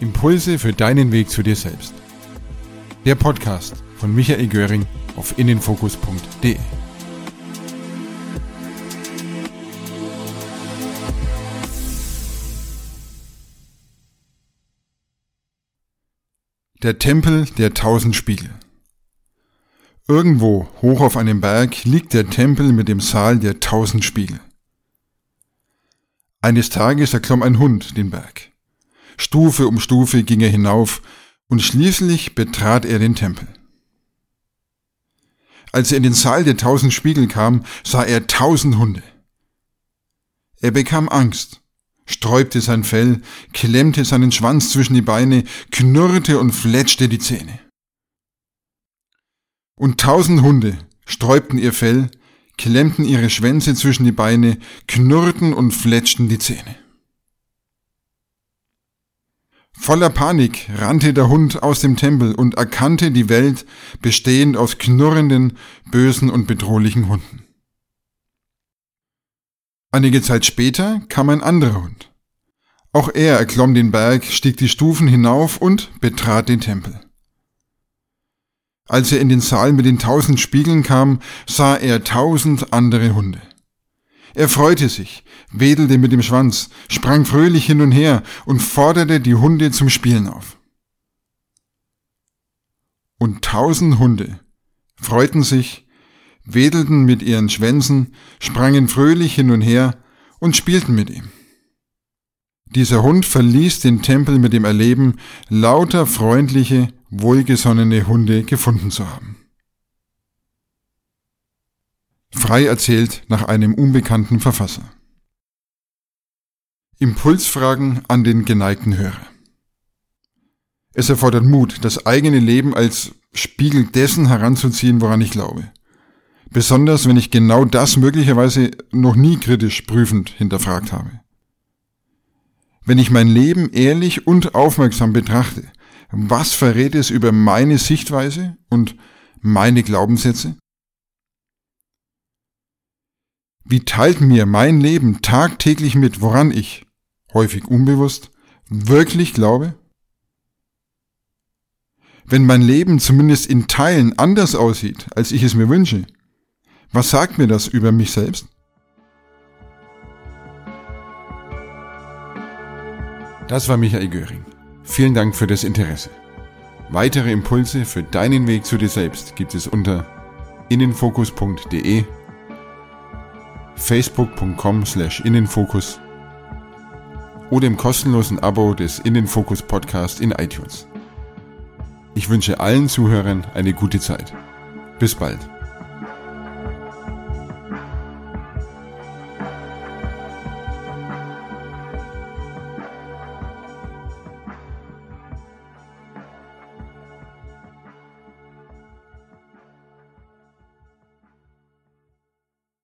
Impulse für deinen Weg zu dir selbst. Der Podcast von Michael Göring auf innenfokus.de. Der Tempel der tausend Spiegel. Irgendwo hoch auf einem Berg liegt der Tempel mit dem Saal der tausend Spiegel. Eines Tages erklomm ein Hund den Berg. Stufe um Stufe ging er hinauf und schließlich betrat er den Tempel. Als er in den Saal der tausend Spiegel kam, sah er tausend Hunde. Er bekam Angst, sträubte sein Fell, klemmte seinen Schwanz zwischen die Beine, knurrte und fletschte die Zähne. Und tausend Hunde sträubten ihr Fell, klemmten ihre Schwänze zwischen die Beine, knurrten und fletschten die Zähne. Voller Panik rannte der Hund aus dem Tempel und erkannte die Welt bestehend aus knurrenden, bösen und bedrohlichen Hunden. Einige Zeit später kam ein anderer Hund. Auch er erklomm den Berg, stieg die Stufen hinauf und betrat den Tempel. Als er in den Saal mit den tausend Spiegeln kam, sah er tausend andere Hunde. Er freute sich, wedelte mit dem Schwanz, sprang fröhlich hin und her und forderte die Hunde zum Spielen auf. Und tausend Hunde freuten sich, wedelten mit ihren Schwänzen, sprangen fröhlich hin und her und spielten mit ihm. Dieser Hund verließ den Tempel mit dem Erleben, lauter freundliche, wohlgesonnene Hunde gefunden zu haben. Frei erzählt nach einem unbekannten Verfasser. Impulsfragen an den geneigten Hörer. Es erfordert Mut, das eigene Leben als Spiegel dessen heranzuziehen, woran ich glaube. Besonders wenn ich genau das möglicherweise noch nie kritisch prüfend hinterfragt habe. Wenn ich mein Leben ehrlich und aufmerksam betrachte, was verrät es über meine Sichtweise und meine Glaubenssätze? Wie teilt mir mein Leben tagtäglich mit, woran ich, häufig unbewusst, wirklich glaube? Wenn mein Leben zumindest in Teilen anders aussieht, als ich es mir wünsche, was sagt mir das über mich selbst? Das war Michael Göring. Vielen Dank für das Interesse. Weitere Impulse für deinen Weg zu dir selbst gibt es unter innenfokus.de facebook.com slash innenfokus oder im kostenlosen Abo des Innenfokus Podcast in iTunes. Ich wünsche allen Zuhörern eine gute Zeit. Bis bald.